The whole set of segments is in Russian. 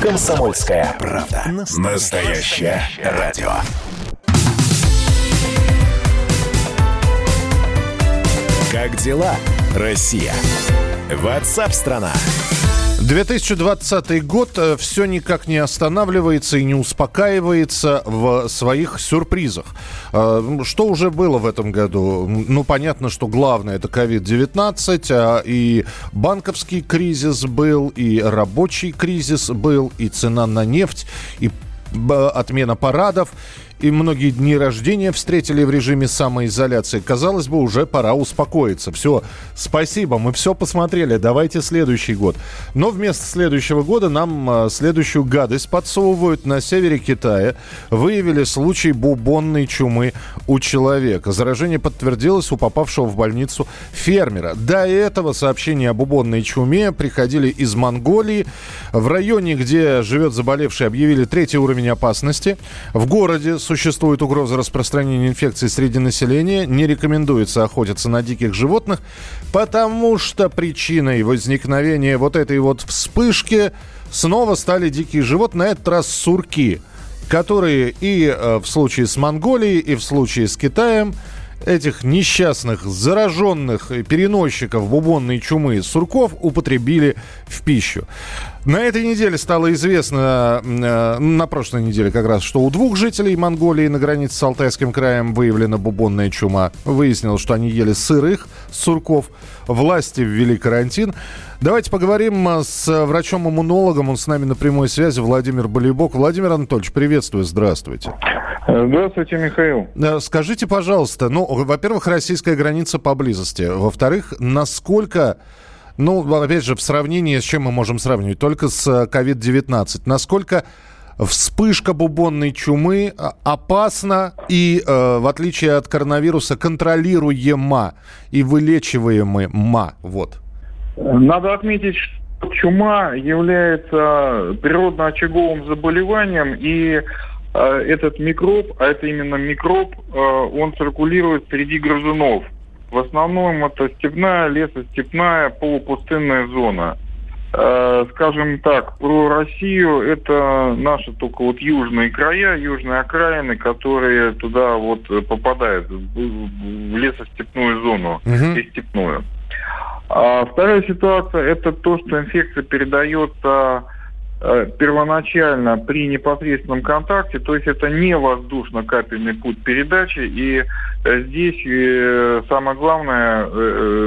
Комсомольская правда. Настоящее радио. Как дела, Россия? Ватсап-страна! 2020 год э, все никак не останавливается и не успокаивается в своих сюрпризах. Э, что уже было в этом году? Ну, понятно, что главное это COVID-19, а и банковский кризис был, и рабочий кризис был, и цена на нефть, и отмена парадов и многие дни рождения встретили в режиме самоизоляции. Казалось бы, уже пора успокоиться. Все, спасибо, мы все посмотрели, давайте следующий год. Но вместо следующего года нам а, следующую гадость подсовывают. На севере Китая выявили случай бубонной чумы у человека. Заражение подтвердилось у попавшего в больницу фермера. До этого сообщения о бубонной чуме приходили из Монголии. В районе, где живет заболевший, объявили третий уровень опасности. В городе существует угроза распространения инфекции среди населения, не рекомендуется охотиться на диких животных, потому что причиной возникновения вот этой вот вспышки снова стали дикие животные, на этот раз сурки, которые и э, в случае с Монголией, и в случае с Китаем этих несчастных, зараженных переносчиков бубонной чумы сурков употребили в пищу. На этой неделе стало известно, э, на прошлой неделе как раз, что у двух жителей Монголии на границе с Алтайским краем выявлена бубонная чума. Выяснилось, что они ели сырых сурков. Власти ввели карантин. Давайте поговорим э, с врачом-иммунологом. Он с нами на прямой связи, Владимир Болейбок. Владимир Анатольевич, приветствую, здравствуйте. Здравствуйте, Михаил. Э, скажите, пожалуйста, ну, во-первых, российская граница поблизости. Во-вторых, насколько ну, опять же, в сравнении с чем мы можем сравнивать? Только с COVID-19. Э, Насколько вспышка бубонной чумы э, опасна и, э, в отличие от коронавируса, контролируема и вылечиваема? Вот. Надо отметить, что чума является природно-очаговым заболеванием, и э, этот микроб, а это именно микроб, э, он циркулирует среди грызунов – в основном это степная, лесостепная, полупустынная зона. Э, скажем так, про Россию это наши только вот южные края, южные окраины, которые туда вот попадают, в лесостепную зону угу. и степную. А вторая ситуация это то, что инфекция передается первоначально при непосредственном контакте, то есть это не воздушно-капельный путь передачи, и э, здесь э, самое главное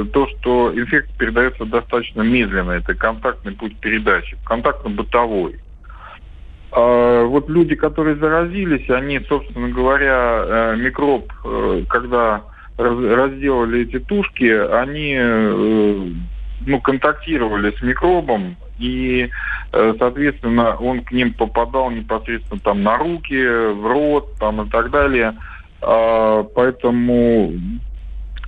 то, что инфекция передается достаточно медленно, это контактный путь передачи, контактно-бытовой. А вот люди, которые заразились, они, собственно говоря, микроб, когда разделали эти тушки, они ну, контактировали с микробом, и, э, соответственно, он к ним попадал непосредственно там на руки, в рот, там и так далее. А, поэтому,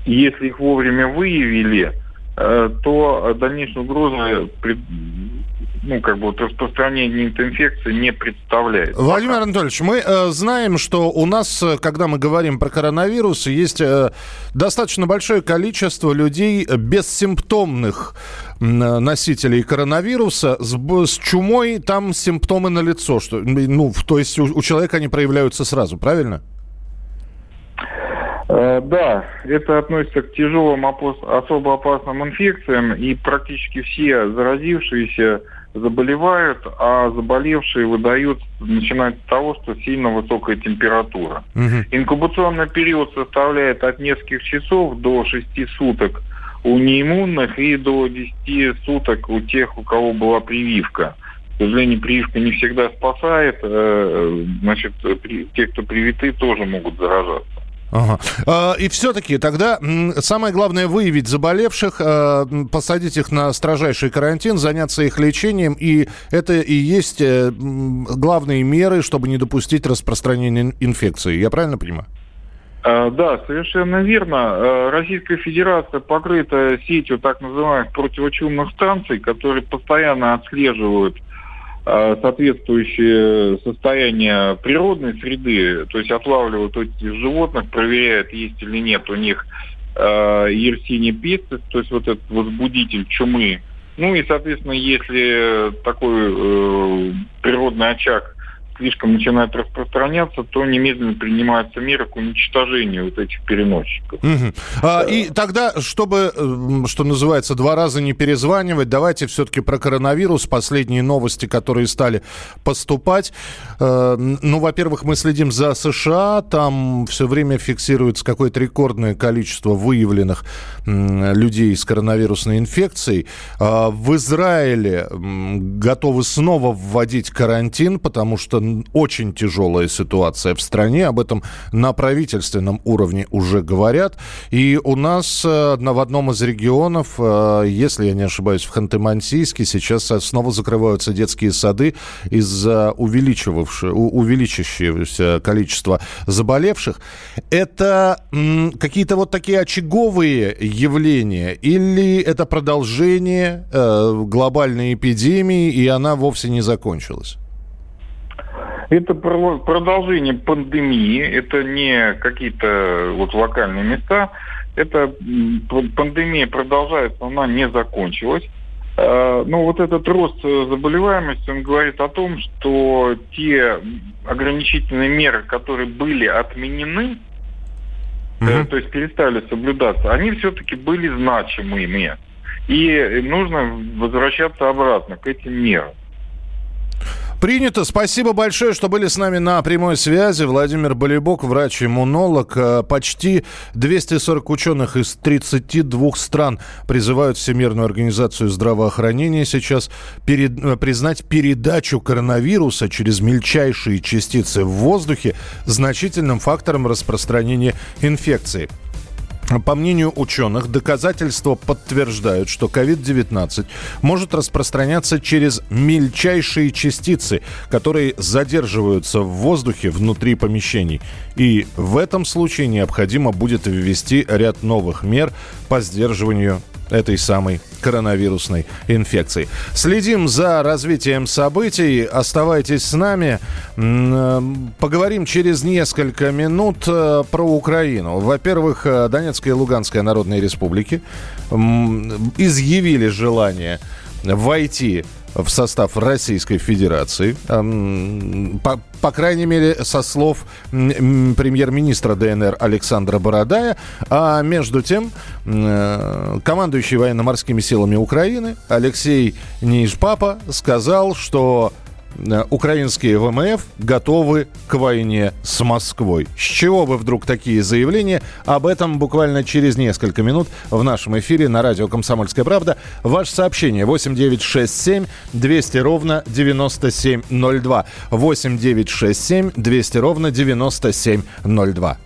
если их вовремя выявили, то дальнейшая угроза ну, как бы распространение инфекции не представляет. Владимир Анатольевич, мы э, знаем, что у нас, э, когда мы говорим про коронавирус, есть э, достаточно большое количество людей бессимптомных э, носителей коронавируса с, с чумой, там симптомы на лицо, что, ну, то есть у, у человека они проявляются сразу, правильно? Э, да, это относится к тяжелым особо опасным инфекциям, и практически все заразившиеся заболевают, а заболевшие выдают, начинать с того, что сильно высокая температура. Угу. Инкубационный период составляет от нескольких часов до 6 суток у неиммунных и до 10 суток у тех, у кого была прививка. К сожалению, прививка не всегда спасает. Э, значит, те, кто привиты, тоже могут заражаться. Ага. А, и все-таки тогда самое главное выявить заболевших, а, посадить их на строжайший карантин, заняться их лечением. И это и есть э, главные меры, чтобы не допустить распространения инфекции. Я правильно понимаю? А, да, совершенно верно. Российская Федерация покрыта сетью так называемых противочумных станций, которые постоянно отслеживают Э, соответствующее состояние природной среды, то есть отлавливают этих животных, проверяют, есть или нет у них э, Yersinia pestis, то есть вот этот возбудитель чумы, Ну и, соответственно, если такой э, природный очаг слишком начинает распространяться, то немедленно принимаются меры к уничтожению вот этих переносчиков. Угу. А, и тогда, чтобы, что называется, два раза не перезванивать, давайте все-таки про коронавирус, последние новости, которые стали поступать. Э, ну, во-первых, мы следим за США, там все время фиксируется какое-то рекордное количество выявленных людей с коронавирусной инфекцией. А в Израиле готовы снова вводить карантин, потому что очень тяжелая ситуация в стране. Об этом на правительственном уровне уже говорят. И у нас э, в одном из регионов, э, если я не ошибаюсь, в Ханты-Мансийске сейчас снова закрываются детские сады из-за увеличившегося количества заболевших. Это какие-то вот такие очаговые явления или это продолжение э, глобальной эпидемии, и она вовсе не закончилась? Это продолжение пандемии, это не какие-то вот локальные места. Это пандемия продолжается, она не закончилась. А, но вот этот рост заболеваемости, он говорит о том, что те ограничительные меры, которые были отменены, угу. то есть перестали соблюдаться, они все-таки были значимыми. И нужно возвращаться обратно к этим мерам. Принято. Спасибо большое, что были с нами на прямой связи. Владимир Болебок, врач-иммунолог. Э, почти 240 ученых из 32 стран призывают Всемирную организацию здравоохранения сейчас перед, э, признать передачу коронавируса через мельчайшие частицы в воздухе значительным фактором распространения инфекции. По мнению ученых, доказательства подтверждают, что COVID-19 может распространяться через мельчайшие частицы, которые задерживаются в воздухе внутри помещений. И в этом случае необходимо будет ввести ряд новых мер по сдерживанию этой самой коронавирусной инфекции. Следим за развитием событий. Оставайтесь с нами. Э, поговорим через несколько минут э, про Украину. Во-первых, э, Донецкая и Луганская народные республики изъявили желание войти в состав Российской Федерации. По, по крайней мере, со слов премьер-министра ДНР Александра Бородая. А между тем, э, командующий военно-морскими силами Украины Алексей Нижпапа сказал, что украинские ВМФ готовы к войне с Москвой. С чего вы вдруг такие заявления? Об этом буквально через несколько минут в нашем эфире на радио «Комсомольская правда». Ваше сообщение 8967 200 ровно 9702. 8967 200 ровно 9702.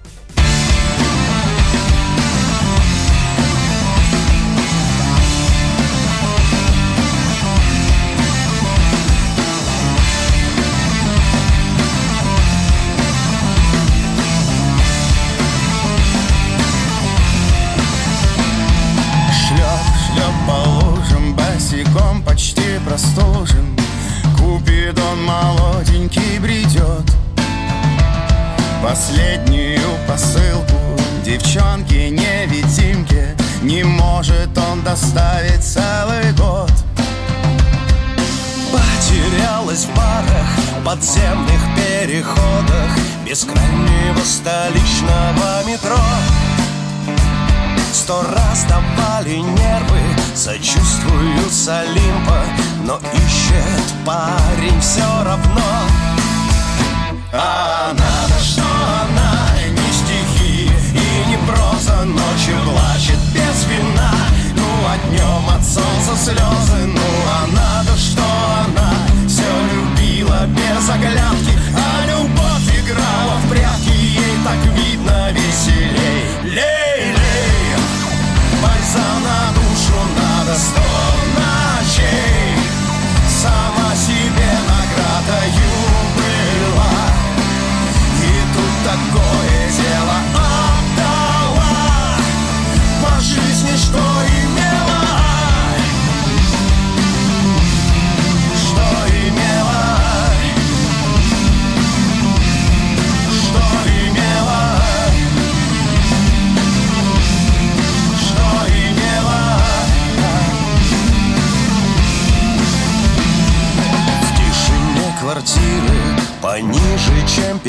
Подземных переходах Бескрайнего столичного метро. Сто раз давали нервы, сочувствую с Олимпа Но ищет парень все равно. А надо, что она не стихи и не проза Ночью плачет без вина днем от солнца слезы Ну а надо, что она все любила без оглядки. А любовь играла в прятки Ей так видно веселей. Лей-лей Бальзам на душу надо сто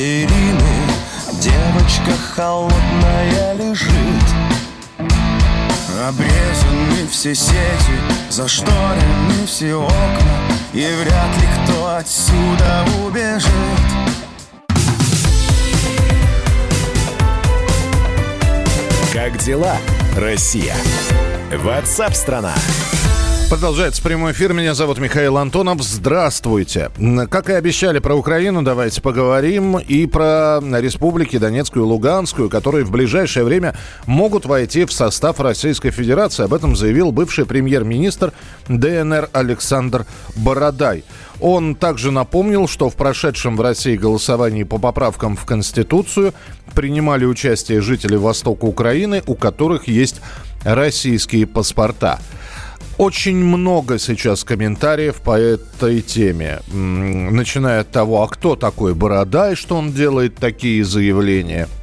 перины Девочка холодная лежит Обрезаны все сети, зашторены все окна И вряд ли кто отсюда убежит Как дела, Россия? Ватсап-страна! Продолжается прямой эфир. Меня зовут Михаил Антонов. Здравствуйте. Как и обещали про Украину, давайте поговорим и про республики Донецкую и Луганскую, которые в ближайшее время могут войти в состав Российской Федерации. Об этом заявил бывший премьер-министр ДНР Александр Бородай. Он также напомнил, что в прошедшем в России голосовании по поправкам в Конституцию принимали участие жители Востока Украины, у которых есть российские паспорта. Очень много сейчас комментариев по этой теме. Начиная от того, а кто такой Бородай, что он делает такие заявления –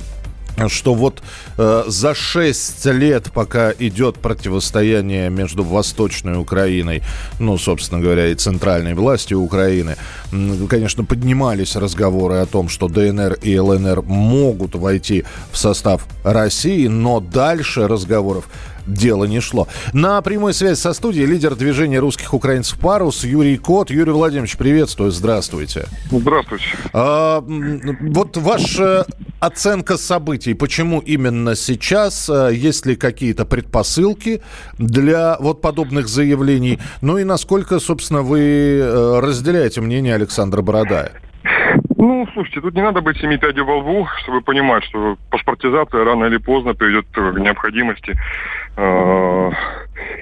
что вот э, за 6 лет, пока идет противостояние между Восточной Украиной, ну, собственно говоря, и центральной властью Украины, конечно, поднимались разговоры о том, что ДНР и ЛНР могут войти в состав России, но дальше разговоров дело не шло. На прямой связи со студией лидер движения русских украинцев «Парус» Юрий Кот. Юрий Владимирович, приветствую, здравствуйте. Здравствуйте. А, вот ваша оценка событий. Почему именно сейчас? А, есть ли какие-то предпосылки для вот подобных заявлений? Ну и насколько, собственно, вы э, разделяете мнение Александра Бородая? Ну, слушайте, тут не надо быть семи пядей во лбу, чтобы понимать, что паспортизация рано или поздно приведет к необходимости э,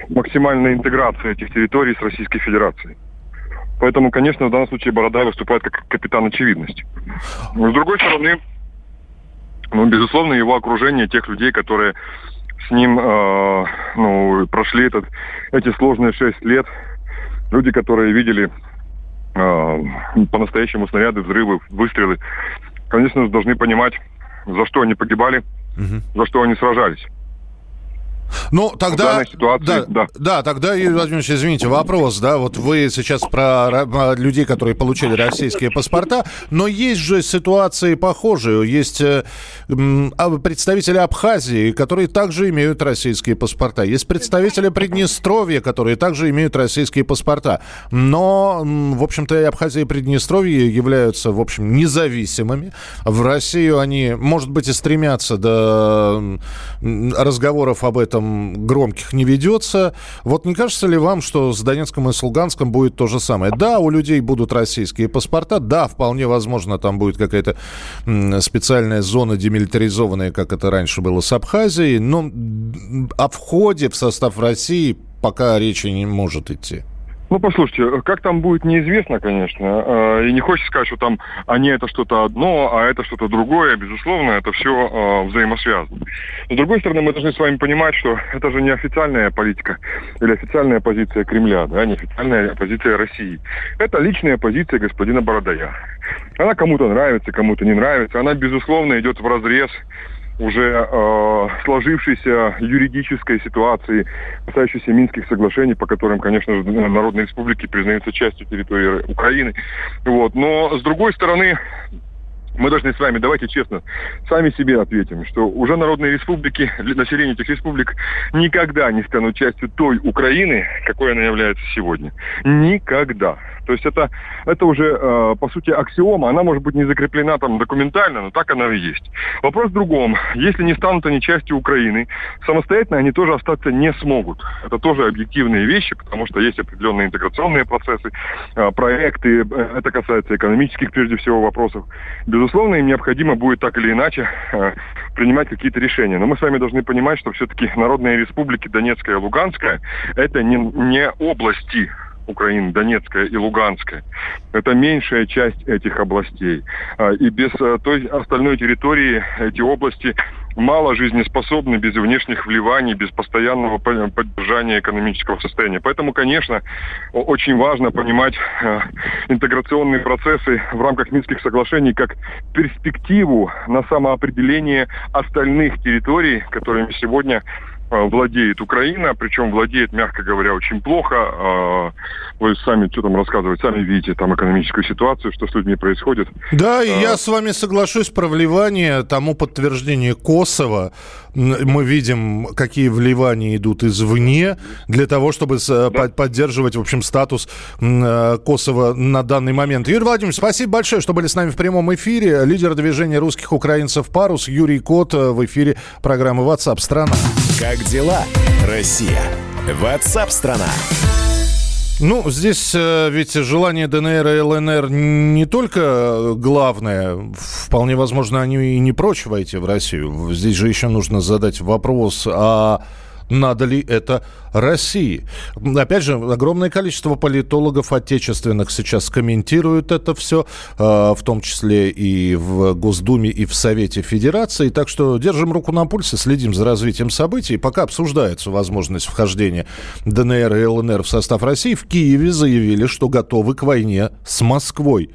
максимальной интеграции этих территорий с Российской Федерацией. Поэтому, конечно, в данном случае Бородай выступает как капитан очевидности. Но, с другой стороны, ну, безусловно, его окружение тех людей, которые с ним э, ну, прошли этот, эти сложные шесть лет, люди, которые видели по-настоящему снаряды, взрывы, выстрелы, конечно, должны понимать, за что они погибали, угу. за что они сражались. Ну, тогда... Ситуации, да, да. да, тогда, Юрий Владимирович, извините, вопрос, да, вот вы сейчас про людей, которые получили российские паспорта, но есть же ситуации похожие. Есть э, а, представители Абхазии, которые также имеют российские паспорта. Есть представители Приднестровья, которые также имеют российские паспорта. Но, в общем-то, и Абхазия и Приднестровье являются, в общем, независимыми. В Россию они, может быть, и стремятся до разговоров об этом этом громких не ведется. Вот не кажется ли вам, что с Донецком и с Луганском будет то же самое? Да, у людей будут российские паспорта, да, вполне возможно, там будет какая-то специальная зона демилитаризованная, как это раньше было с Абхазией, но о входе в состав России пока речи не может идти. Ну, послушайте, как там будет, неизвестно, конечно. А, и не хочется сказать, что там они это что-то одно, а это что-то другое. Безусловно, это все а, взаимосвязано. С другой стороны, мы должны с вами понимать, что это же не официальная политика или официальная позиция Кремля, да, не официальная позиция России. Это личная позиция господина Бородая. Она кому-то нравится, кому-то не нравится. Она, безусловно, идет в разрез уже э, сложившейся юридической ситуации, касающейся Минских соглашений, по которым, конечно же, народные республики признаются частью территории Украины. Вот. Но, с другой стороны, мы должны с вами, давайте честно, сами себе ответим, что уже народные республики, население этих республик никогда не станут частью той Украины, какой она является сегодня. Никогда. То есть это, это уже, э, по сути, аксиома. Она может быть не закреплена там документально, но так она и есть. Вопрос в другом. Если не станут они частью Украины, самостоятельно они тоже остаться не смогут. Это тоже объективные вещи, потому что есть определенные интеграционные процессы, э, проекты. Э, это касается экономических, прежде всего, вопросов. Безусловно, им необходимо будет так или иначе э, принимать какие-то решения. Но мы с вами должны понимать, что все-таки народные республики Донецкая и Луганская это не, не области Украины, Донецкая и Луганская. Это меньшая часть этих областей. А, и без э, той остальной территории эти области мало жизнеспособны без внешних вливаний, без постоянного поддержания экономического состояния. Поэтому, конечно, очень важно понимать э, интеграционные процессы в рамках Минских соглашений как перспективу на самоопределение остальных территорий, которыми сегодня владеет Украина, причем владеет, мягко говоря, очень плохо. А, вы сами что там рассказывать, сами видите там экономическую ситуацию, что с людьми происходит. Да, и а... я с вами соглашусь про вливание, тому подтверждение Косово. Мы видим, какие вливания идут извне для того, чтобы да. поддерживать, в общем, статус э, Косово на данный момент. Юрий Владимирович, спасибо большое, что были с нами в прямом эфире. Лидер движения русских украинцев «Парус» Юрий Кот э, в эфире программы WhatsApp страна». Как дела, Россия? WhatsApp страна. Ну, здесь э, ведь желание ДНР и ЛНР не только главное. Вполне возможно, они и не прочь войти в Россию. Здесь же еще нужно задать вопрос, а надо ли это России. Опять же, огромное количество политологов отечественных сейчас комментируют это все, э, в том числе и в Госдуме, и в Совете Федерации. Так что держим руку на пульсе, следим за развитием событий. Пока обсуждается возможность вхождения ДНР и ЛНР в состав России, в Киеве заявили, что готовы к войне с Москвой.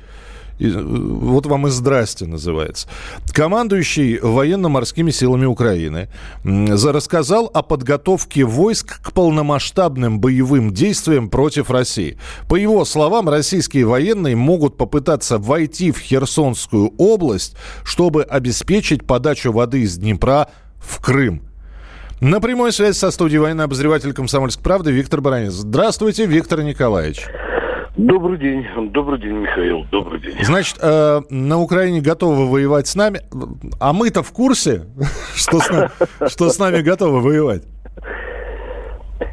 Вот вам и здрасте называется. Командующий военно-морскими силами Украины рассказал о подготовке войск к полномасштабным боевым действиям против России. По его словам, российские военные могут попытаться войти в Херсонскую область, чтобы обеспечить подачу воды из Днепра в Крым. На прямой связи со студией военный обозреватель «Комсомольской правды» Виктор Баранец. Здравствуйте, Виктор Николаевич. Добрый день, добрый день, Михаил, добрый день. Значит, э, на Украине готовы воевать с нами, а мы-то в курсе, что с, нами, готовы воевать?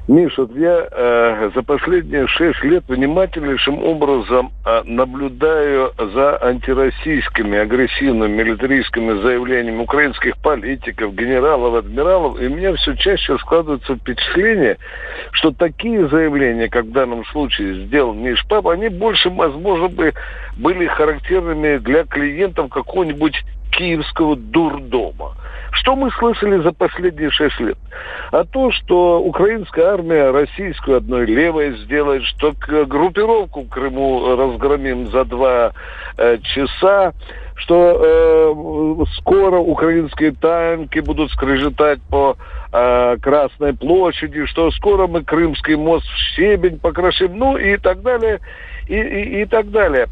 Миш, вот я э, за последние шесть лет внимательнейшим образом э, наблюдаю за антироссийскими, агрессивными, милитаристскими заявлениями украинских политиков, генералов, адмиралов, и у меня все чаще складывается впечатление, что такие заявления, как в данном случае сделал Миш Пап, они больше, возможно, бы были характерными для клиентов какого-нибудь киевского дурдома. Что мы слышали за последние шесть лет? А то, что украинская армия российскую одной левой сделает, что группировку в Крыму разгромим за два э, часа, что э, скоро украинские танки будут скрежетать по э, Красной площади, что скоро мы Крымский мост в щебень покрошим, ну и так далее, и, и, и так далее.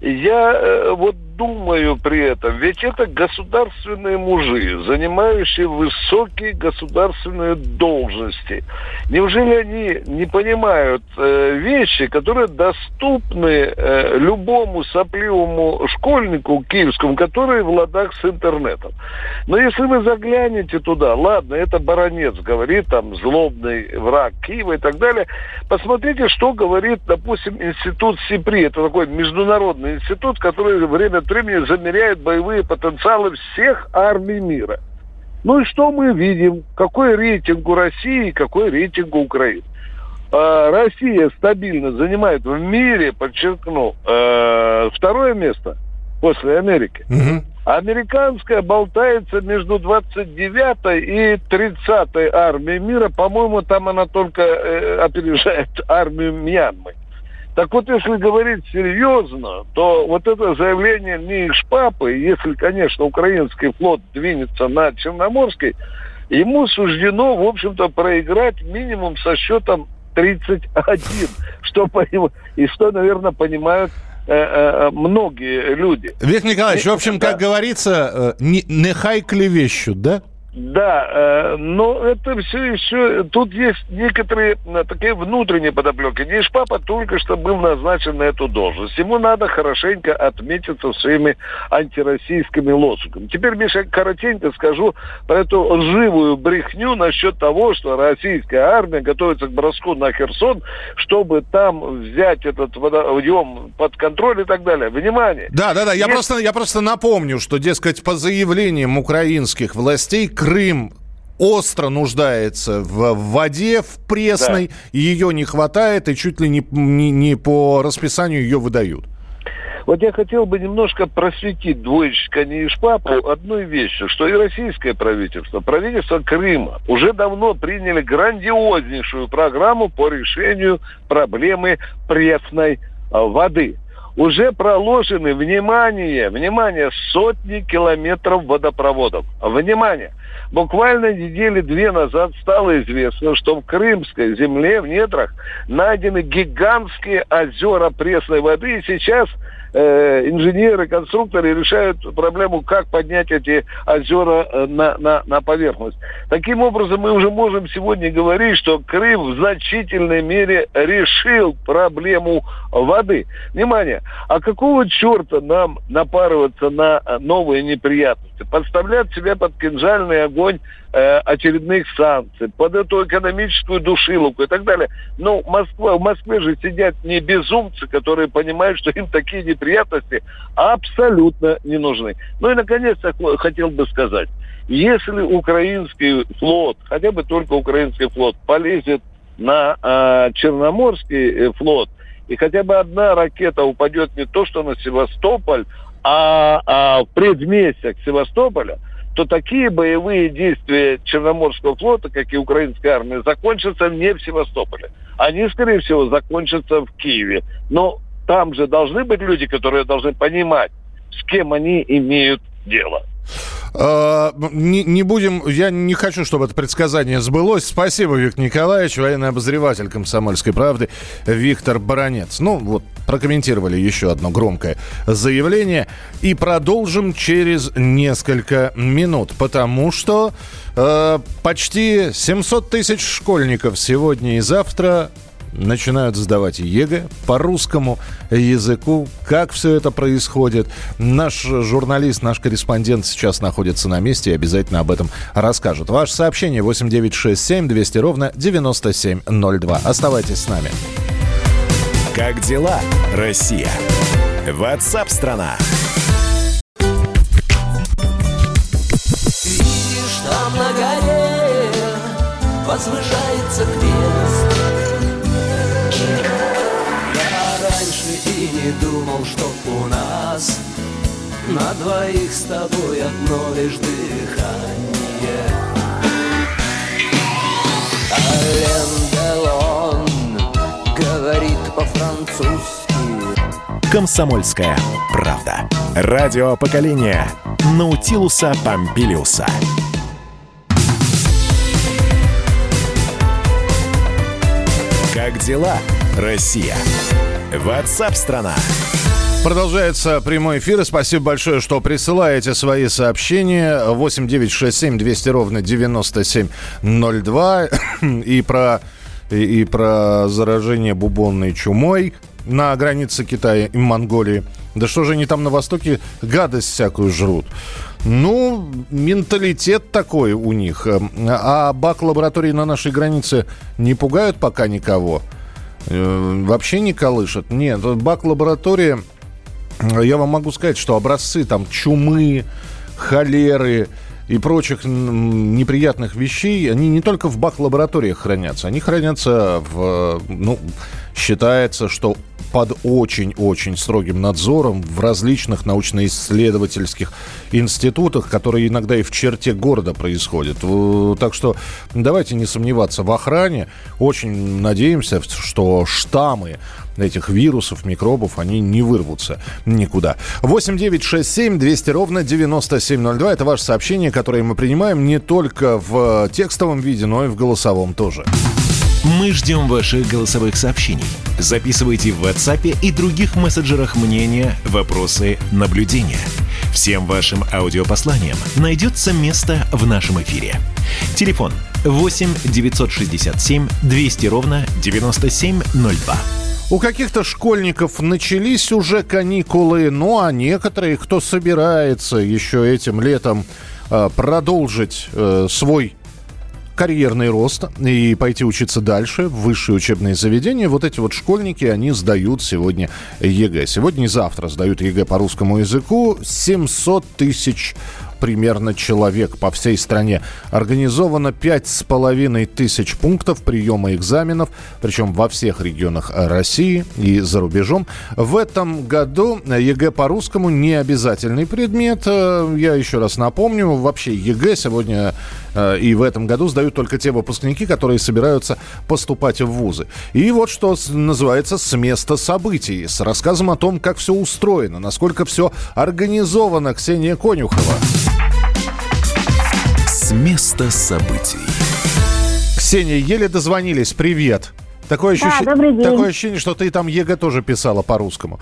Я э, вот думаю при этом, ведь это государственные мужи, занимающие высокие государственные должности. Неужели они не понимают э, вещи, которые доступны э, любому сопливому школьнику киевскому, который в ладах с интернетом? Но если вы заглянете туда, ладно, это баронец говорит, там, злобный враг Киева и так далее, посмотрите, что говорит, допустим, институт СИПРИ, это такой международный институт, который время от времени замеряет боевые потенциалы всех армий мира. Ну и что мы видим? Какой рейтинг у России, какой рейтинг у Украины? А, Россия стабильно занимает в мире, подчеркну, э, второе место после Америки. Угу. Американская болтается между 29 и 30 армией мира. По-моему, там она только э, опережает армию Мьянмы. Так вот, если говорить серьезно, то вот это заявление не из папы, если, конечно, украинский флот двинется на Черноморский, ему суждено, в общем-то, проиграть минимум со счетом 31, что, и что, наверное, понимают э, э, многие люди. Виктор Николаевич, в общем, как говорится, не, нехай клевещут, да? Да, э, но это все еще... Тут есть некоторые э, такие внутренние подоплеки. Ниш папа только что был назначен на эту должность. Ему надо хорошенько отметиться своими антироссийскими лозунгами. Теперь, Миша, коротенько скажу про эту лживую брехню насчет того, что российская армия готовится к броску на Херсон, чтобы там взять этот водоем под контроль и так далее. Внимание! Да, да, да. Я, просто, я просто напомню, что, дескать, по заявлениям украинских властей Крым остро нуждается в, воде, в пресной, да. ее не хватает, и чуть ли не, не, не по расписанию ее выдают. Вот я хотел бы немножко просветить двоечка не папу одной вещью, что и российское правительство, правительство Крыма уже давно приняли грандиознейшую программу по решению проблемы пресной а, воды уже проложены, внимание, внимание, сотни километров водопроводов. Внимание! Буквально недели две назад стало известно, что в Крымской земле, в недрах, найдены гигантские озера пресной воды. И сейчас э, инженеры, конструкторы решают проблему, как поднять эти озера э, на, на, на поверхность. Таким образом, мы уже можем сегодня говорить, что Крым в значительной мере решил проблему воды. Внимание, а какого черта нам напарываться на э, новые неприятности? Подставлять себя под кинжальный огонь э, очередных санкций, под эту экономическую душиловку и так далее. Но Москва, в Москве же сидят не безумцы, которые понимают, что им такие неприятности абсолютно не нужны. Ну и, наконец, хотел бы сказать, если украинский флот, хотя бы только украинский флот, полезет на э, Черноморский флот, и хотя бы одна ракета упадет не то что на Севастополь, а, а в предместьях Севастополя, то такие боевые действия Черноморского флота, как и украинской армии, закончатся не в Севастополе. Они, скорее всего, закончатся в Киеве. Но там же должны быть люди, которые должны понимать, с кем они имеют дело. А, не, не будем, я не хочу, чтобы это предсказание сбылось. Спасибо, Виктор Николаевич, военный обозреватель комсомольской правды Виктор Баранец. Ну, вот, прокомментировали еще одно громкое заявление. И продолжим через несколько минут, потому что э, почти 700 тысяч школьников сегодня и завтра начинают сдавать ЕГЭ по русскому языку. Как все это происходит? Наш журналист, наш корреспондент сейчас находится на месте и обязательно об этом расскажет. Ваше сообщение 8967 200 ровно 9702. Оставайтесь с нами. Как дела, Россия? Ватсап-страна! Видишь, думал, что у нас На двоих с тобой одно лишь дыхание Ален Делон говорит по-французски Комсомольская правда. Радио поколения Наутилуса Помпилиуса. Как дела, Россия? Ватсап-страна! Продолжается прямой эфир. И спасибо большое, что присылаете свои сообщения. 8 9 6 7 200 ровно 9702. И про, и, и про заражение бубонной чумой на границе Китая и Монголии. Да что же они там на Востоке гадость всякую жрут? Ну, менталитет такой у них. А бак лаборатории на нашей границе не пугают пока никого. Э, вообще не колышет. Нет, бак лаборатория, я вам могу сказать, что образцы там чумы, холеры и прочих неприятных вещей, они не только в бак-лабораториях хранятся, они хранятся в, ну, считается, что под очень-очень строгим надзором в различных научно-исследовательских институтах, которые иногда и в черте города происходят. Так что давайте не сомневаться в охране. Очень надеемся, что штаммы этих вирусов, микробов, они не вырвутся никуда. 8 9 6 7 200 ровно 9702. Это ваше сообщение, которое мы принимаем не только в текстовом виде, но и в голосовом тоже. Мы ждем ваших голосовых сообщений. Записывайте в WhatsApp и других мессенджерах мнения, вопросы, наблюдения. Всем вашим аудиопосланиям найдется место в нашем эфире. Телефон 8 967 200 ровно 9702. У каких-то школьников начались уже каникулы, ну а некоторые, кто собирается еще этим летом э, продолжить э, свой карьерный рост и пойти учиться дальше в высшие учебные заведения, вот эти вот школьники, они сдают сегодня ЕГЭ. Сегодня и завтра сдают ЕГЭ по русскому языку. 700 тысяч примерно человек по всей стране. Организовано пять с половиной тысяч пунктов приема экзаменов, причем во всех регионах России и за рубежом. В этом году ЕГЭ по русскому не обязательный предмет. Э, я еще раз напомню, вообще ЕГЭ сегодня э, и в этом году сдают только те выпускники, которые собираются поступать в вузы. И вот что называется с места событий, с рассказом о том, как все устроено, насколько все организовано. Ксения Конюхова с места событий. Ксения, еле дозвонились. Привет. Такое, Да, ощущение, добрый день. такое ощущение, что ты там ЕГЭ тоже писала по русскому.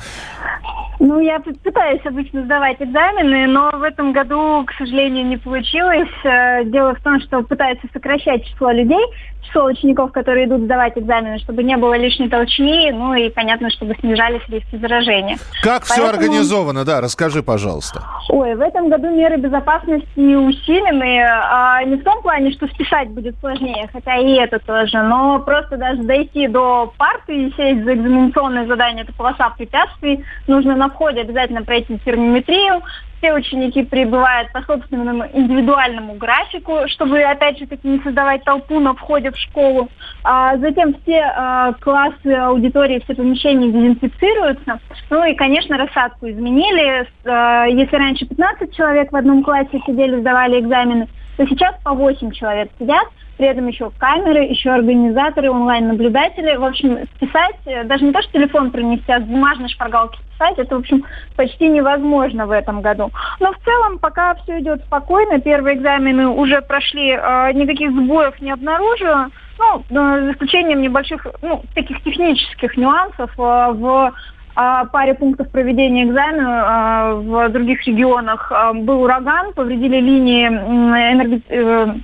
Ну, я пытаюсь обычно сдавать экзамены, но в этом году, к сожалению, не получилось. Э, Дело в том, что пытаются сокращать число людей, число учеников, которые идут сдавать экзамены, чтобы не было лишней толчни, ну и, понятно, чтобы снижались риски заражения. Как все Поэтому- организовано? Да, расскажи, пожалуйста. Ой, в этом году меры безопасности усилены. а, не в том плане, что списать будет сложнее, хотя и это тоже, но просто даже дойти до парты и сесть за экзаменационное задание, это полоса препятствий. Нужно на входе обязательно пройти термометрию. Все ученики прибывают по собственному индивидуальному графику, чтобы, опять же таки, не создавать толпу на входе в школу. А затем все а, классы, аудитории, все помещения дезинфицируются. Ну и, конечно, рассадку изменили. А, если раньше 15 человек в одном классе сидели, сдавали экзамены, то сейчас по 8 человек сидят. При этом еще камеры, еще организаторы, онлайн-наблюдатели. В общем, списать, э, даже не то, что телефон принести, а с бумажной шпаргалки списать, это, в общем, почти невозможно в этом году. Но в целом пока все идет спокойно. Первые экзамены уже прошли, э, никаких сбоев не обнаружила. Ну, э, за исключением небольших, ну, таких технических нюансов в паре пунктов проведения экзамена в других регионах был ураган, повредили линии энерго-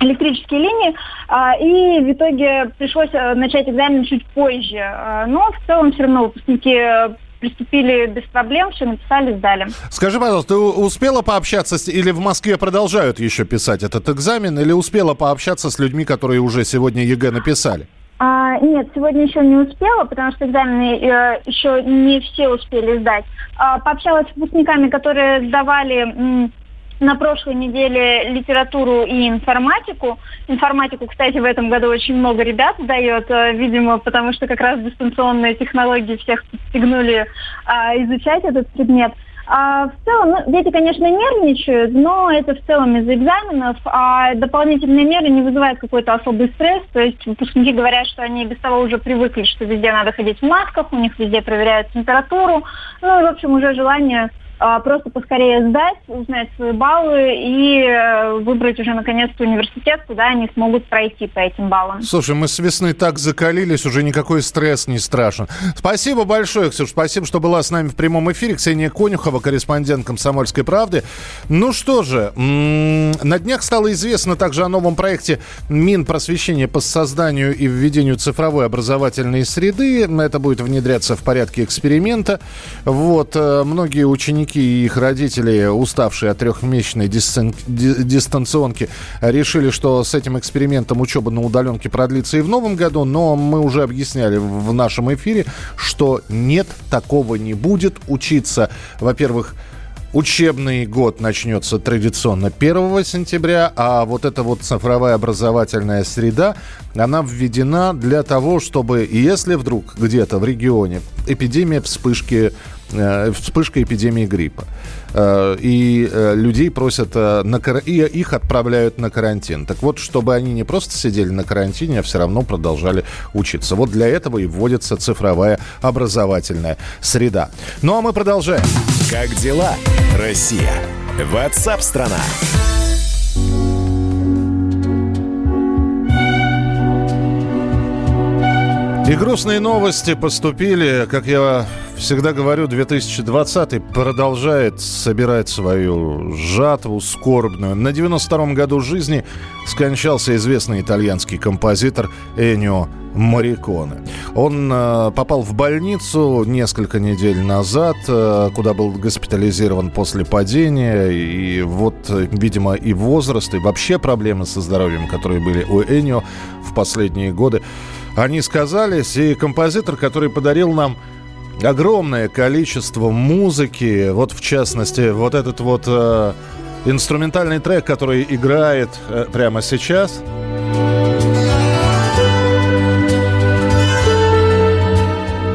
электрические линии, а, и в итоге пришлось э, начать экзамен чуть позже. А, Но в целом все равно выпускники э, приступили без проблем, все написали, сдали. Скажи, пожалуйста, ты успела пообщаться с... Или в Москве продолжают еще писать этот экзамен? Или успела пообщаться с людьми, которые уже сегодня ЕГЭ написали? А, нет, сегодня еще не успела, потому что экзамены э, еще не все успели сдать. А, пообщалась с выпускниками, которые сдавали м, на прошлой неделе литературу и информатику. Информатику, кстати, в этом году очень много ребят сдает, э, видимо, потому что как раз дистанционные технологии всех подстегнули а, изучать этот предмет. А в целом, ну, дети, конечно, нервничают, но это в целом из-за экзаменов, а дополнительные меры не вызывают какой-то особый стресс. То есть выпускники говорят, что они без того уже привыкли, что везде надо ходить в масках, у них везде проверяют температуру. Ну и, в общем, уже желание просто поскорее сдать, узнать свои баллы и э, выбрать уже наконец-то университет, куда они смогут пройти по этим баллам. Слушай, мы с весны так закалились, уже никакой стресс не страшен. Спасибо большое, Ксюш, спасибо, что была с нами в прямом эфире. Ксения Конюхова, корреспондент «Комсомольской правды». Ну что же, на днях стало известно также о новом проекте Минпросвещения по созданию и введению цифровой образовательной среды. Это будет внедряться в порядке эксперимента. Вот, э, многие ученики и их родители, уставшие от трехмесячной дистан- ди- дистанционки, решили, что с этим экспериментом учеба на удаленке продлится и в новом году, но мы уже объясняли в нашем эфире, что нет, такого не будет. Учиться, во-первых, Учебный год начнется традиционно 1 сентября, а вот эта вот цифровая образовательная среда, она введена для того, чтобы, если вдруг где-то в регионе эпидемия вспышки, вспышка эпидемии гриппа, э, и э, людей просят, э, на, и их отправляют на карантин. Так вот, чтобы они не просто сидели на карантине, а все равно продолжали учиться. Вот для этого и вводится цифровая образовательная среда. Ну а мы продолжаем. Как дела, Россия? Ватсап-страна! И грустные новости поступили, как я всегда говорю, 2020 продолжает собирать свою жатву скорбную. На 92-м году жизни скончался известный итальянский композитор Энио Мариконе. Он э, попал в больницу несколько недель назад, э, куда был госпитализирован после падения. И вот, э, видимо, и возраст, и вообще проблемы со здоровьем, которые были у Энио в последние годы, они сказались. И композитор, который подарил нам огромное количество музыки, вот в частности, вот этот вот э, инструментальный трек, который играет э, прямо сейчас.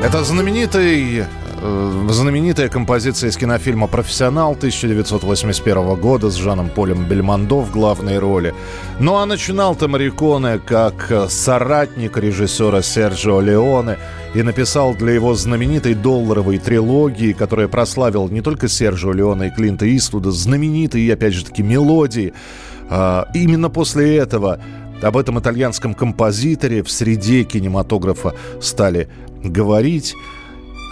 Это знаменитый знаменитая композиция из кинофильма «Профессионал» 1981 года с Жаном Полем Бельмондо в главной роли. Ну а начинал-то Морриконе как соратник режиссера Серджио Леоне и написал для его знаменитой долларовой трилогии, которая прославила не только Серджио Леоне и Клинта Иствуда, знаменитые, опять же таки, мелодии. А, именно после этого об этом итальянском композиторе в среде кинематографа стали говорить.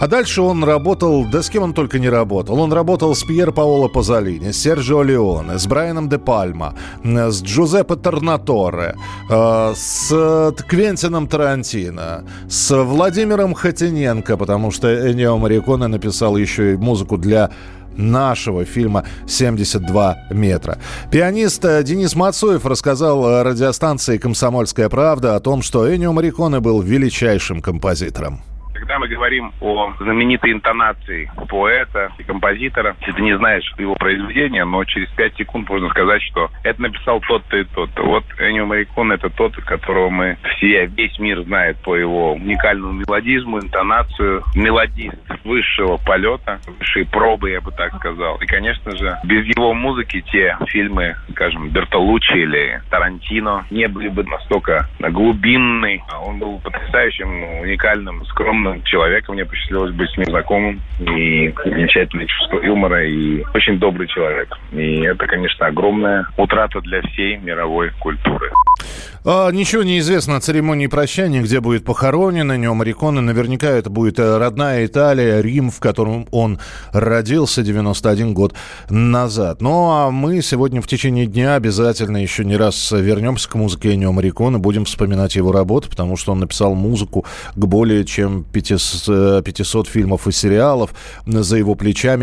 А дальше он работал, да с кем он только не работал. Он работал с Пьер Паоло Пазолини, с Серджио Леоне, с Брайаном де Пальма, с Джузеппе Торнаторе, э, с Квентином Тарантино, с Владимиром Хатиненко, потому что Энио Мариконе написал еще и музыку для нашего фильма «72 метра». Пианист э, Денис Мацуев рассказал радиостанции «Комсомольская правда» о том, что Энио Мариконе был величайшим композитором. Когда мы говорим о знаменитой интонации поэта и композитора, если ты не знаешь его произведения, но через пять секунд можно сказать, что это написал тот-то и тот-то. Вот Энио Марикон это тот, которого мы все, весь мир знает по его уникальному мелодизму, интонацию, мелодист высшего полета, высшей пробы, я бы так сказал. И, конечно же, без его музыки те фильмы, скажем, Бертолуччи или Тарантино не были бы настолько глубинны. Он был потрясающим, уникальным, скромным интересным человеком. Мне посчастливилось быть с ним знакомым. И замечательное чувство юмора, и очень добрый человек. И это, конечно, огромная утрата для всей мировой культуры. А, ничего не известно о церемонии прощания, где будет похоронен Энио Мариконе. Наверняка это будет э, родная Италия, Рим, в котором он родился 91 год назад. Ну, а мы сегодня в течение дня обязательно еще не раз вернемся к музыке Энио Мариконе, будем вспоминать его работу, потому что он написал музыку к более чем 500, 500 фильмов и сериалов за его плечами.